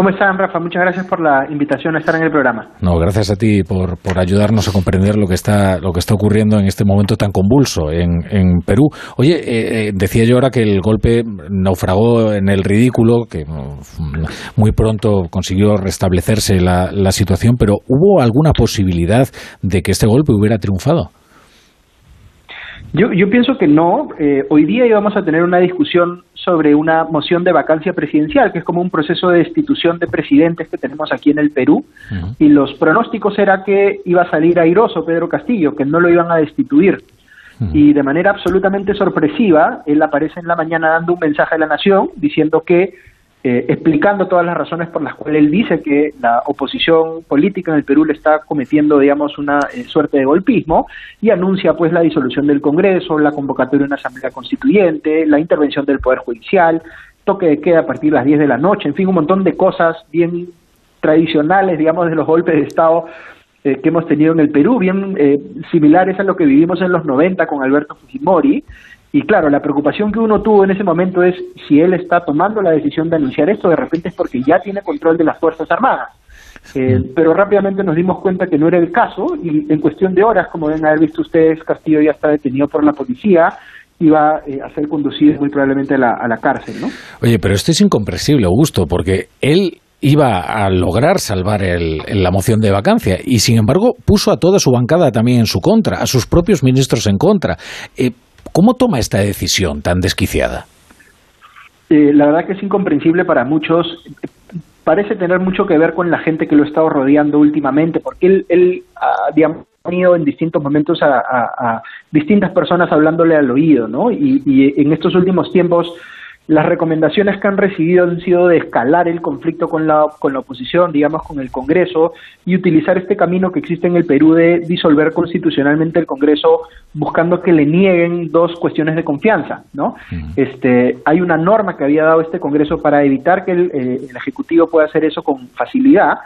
¿Cómo están, Rafa? Muchas gracias por la invitación a estar en el programa. No, gracias a ti por, por ayudarnos a comprender lo que está lo que está ocurriendo en este momento tan convulso en, en Perú. Oye, eh, eh, decía yo ahora que el golpe naufragó en el ridículo, que mm, muy pronto consiguió restablecerse la, la situación, pero ¿hubo alguna posibilidad de que este golpe hubiera triunfado? Yo, yo pienso que no. Eh, hoy día íbamos a tener una discusión sobre una moción de vacancia presidencial, que es como un proceso de destitución de presidentes que tenemos aquí en el Perú, y los pronósticos era que iba a salir airoso Pedro Castillo, que no lo iban a destituir. Y de manera absolutamente sorpresiva, él aparece en la mañana dando un mensaje a la nación diciendo que eh, explicando todas las razones por las cuales él dice que la oposición política en el Perú le está cometiendo, digamos, una eh, suerte de golpismo y anuncia pues la disolución del Congreso, la convocatoria de una asamblea constituyente, la intervención del Poder Judicial, toque de queda a partir de las 10 de la noche, en fin, un montón de cosas bien tradicionales, digamos, de los golpes de Estado eh, que hemos tenido en el Perú, bien similares a lo que vivimos en los 90 con Alberto Fujimori, y claro, la preocupación que uno tuvo en ese momento es si él está tomando la decisión de anunciar esto, de repente es porque ya tiene control de las Fuerzas Armadas. Eh, pero rápidamente nos dimos cuenta que no era el caso y en cuestión de horas, como deben haber visto ustedes, Castillo ya está detenido por la policía y va eh, a ser conducido muy probablemente a la, a la cárcel, ¿no? Oye, pero esto es incomprensible, Augusto, porque él iba a lograr salvar el, la moción de vacancia y sin embargo puso a toda su bancada también en su contra, a sus propios ministros en contra. Eh, ¿Cómo toma esta decisión tan desquiciada? Eh, la verdad que es incomprensible para muchos. Parece tener mucho que ver con la gente que lo ha estado rodeando últimamente, porque él, él ha tenido en distintos momentos a, distintas personas hablándole al oído, ¿no? y en estos últimos tiempos las recomendaciones que han recibido han sido de escalar el conflicto con la, con la oposición, digamos, con el Congreso, y utilizar este camino que existe en el Perú de disolver constitucionalmente el Congreso buscando que le nieguen dos cuestiones de confianza, ¿no? Este, hay una norma que había dado este Congreso para evitar que el, eh, el Ejecutivo pueda hacer eso con facilidad,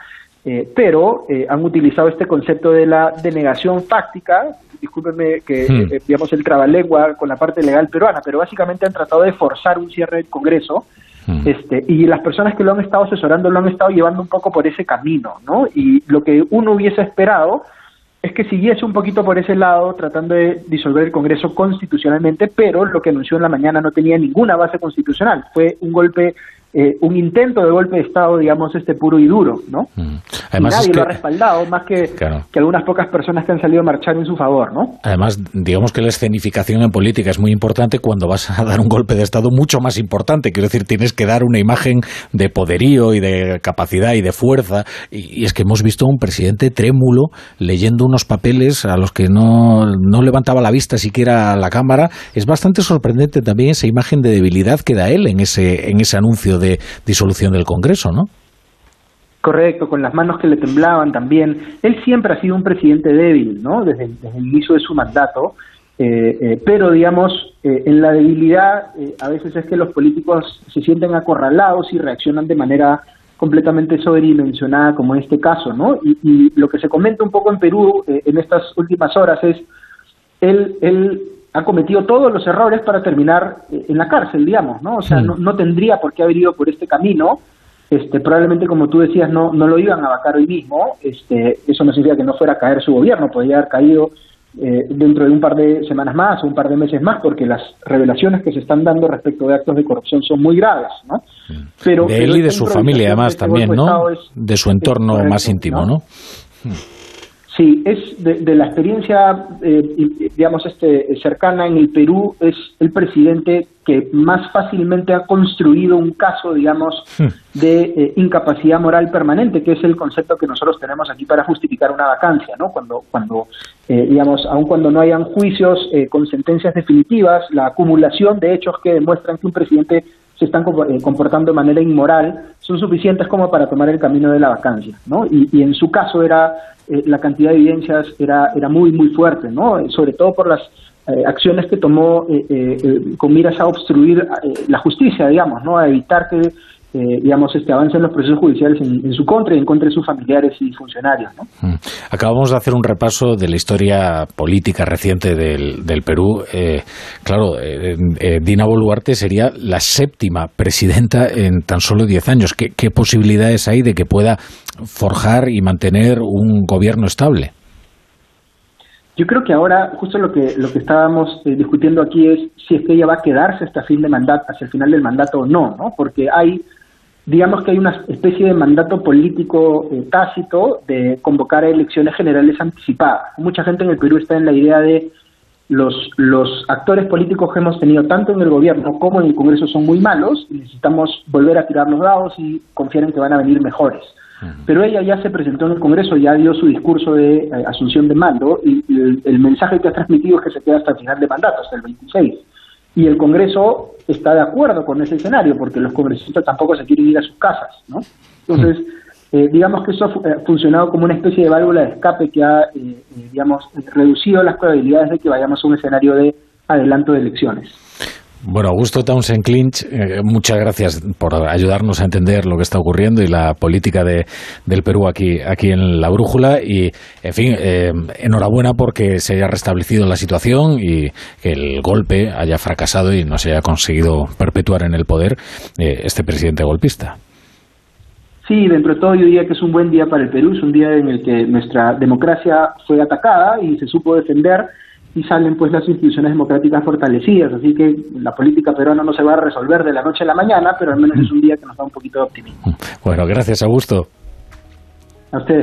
eh, pero eh, han utilizado este concepto de la denegación fáctica, discúlpenme que hmm. eh, digamos el trabalengua con la parte legal peruana, pero básicamente han tratado de forzar un cierre del Congreso hmm. este, y las personas que lo han estado asesorando lo han estado llevando un poco por ese camino, ¿no? Y lo que uno hubiese esperado es que siguiese un poquito por ese lado tratando de disolver el Congreso constitucionalmente, pero lo que anunció en la mañana no tenía ninguna base constitucional. Fue un golpe eh, un intento de golpe de Estado, digamos, este puro y duro, ¿no? Mm. Además nadie lo ha respaldado, más que, que algunas pocas personas que han salido a marchar en su favor, ¿no? Además, digamos que la escenificación en política es muy importante cuando vas a dar un golpe de Estado mucho más importante. Quiero decir, tienes que dar una imagen de poderío y de capacidad y de fuerza. Y, es que hemos visto a un presidente trémulo leyendo unos papeles a los que no, no levantaba la vista siquiera a la Cámara. Es bastante sorprendente también esa imagen de debilidad que da él en ese, en ese anuncio de disolución del Congreso, ¿no? Correcto, con las manos que le temblaban también. Él siempre ha sido un presidente débil, ¿no? Desde, el inicio de su mandato. Eh, eh, pero, digamos, eh, en la debilidad a veces es que los políticos se sienten acorralados y reaccionan de manera completamente sobredimensionada, como en este caso, ¿no? Y, lo que se comenta un poco en Perú en estas últimas horas es, él, él ha cometido todos los errores para terminar eh, en la cárcel, digamos, ¿no? O sea, no, no, tendría por qué haber ido por este camino. Este, probablemente, como tú decías, no, no lo iban a vacar hoy mismo. Este, eso no significa que no fuera a caer su gobierno, podría haber caído eh, dentro de un par de semanas más o un par de meses más, porque las revelaciones que se están dando respecto de actos de corrupción son muy graves, ¿no? Pero, de él y de su familia, además, también, ¿no? de su entorno más íntimo, ¿no? Sí, es de, la experiencia, eh, digamos, este, cercana en el Perú, es el presidente que más fácilmente ha construido un caso, digamos, hmm. de eh, incapacidad moral permanente, que es el concepto que nosotros tenemos aquí para justificar una vacancia, ¿no? Cuando, cuando eh, digamos, aun cuando no hayan juicios con sentencias definitivas, la acumulación de hechos que demuestran que un presidente se están comportando de manera inmoral son suficientes como para tomar el camino de la vacancia, ¿no? y en su caso era eh, la cantidad de evidencias era, era muy, muy fuerte, ¿no? Sobre todo por las eh, acciones que tomó eh, con miras a obstruir la justicia, digamos, ¿no? A evitar que eh, digamos, este avance en los procesos judiciales en, su contra y en contra de sus familiares y funcionarios. Mm. Acabamos de hacer un repaso de la historia política reciente del, del Perú. Eh, claro, eh, Dina Boluarte sería la séptima presidenta en tan solo diez años. ¿Qué, ¿Qué posibilidades hay de que pueda forjar y mantener un gobierno estable? Yo creo que ahora justo lo que lo que estábamos discutiendo aquí es si es que ella va a quedarse hasta fin de mandato, hacia el final del mandato o no, ¿no? Porque hay digamos que hay una especie de mandato político eh, tácito de convocar a elecciones generales anticipadas. Mucha gente en el Perú está en la idea de los, los actores políticos que hemos tenido tanto en el gobierno como en el Congreso son muy malos y necesitamos volver a tirar los dados y confiar en que van a venir mejores. Pero ella ya se presentó en el Congreso, ya dio su discurso de eh, asunción de mando y, el, el, mensaje que ha transmitido es que se queda hasta el final de mandato, hasta el 26 y el Congreso está de acuerdo con ese escenario porque los congresistas tampoco se quieren ir a sus casas, ¿no? Entonces, eh, digamos que eso ha funcionado como una especie de válvula de escape que ha, eh, eh, digamos, reducido las probabilidades de que vayamos a un escenario de adelanto de elecciones. Bueno, Augusto Townsend Clinch, eh, muchas gracias por ayudarnos a entender lo que está ocurriendo y la política de, del Perú aquí, aquí en la brújula. Y, en fin, eh, enhorabuena porque se haya restablecido la situación y que el golpe haya fracasado y no se haya conseguido perpetuar en el poder eh, este presidente golpista. Sí, dentro de todo yo diría que es un buen día para el Perú, es un día en el que nuestra democracia fue atacada y se supo defender y salen pues las instituciones democráticas fortalecidas. Así que la política peruana no se va a resolver de la noche a la mañana, pero al menos es un día que nos da un poquito de optimismo. Bueno, gracias, Augusto. A ustedes.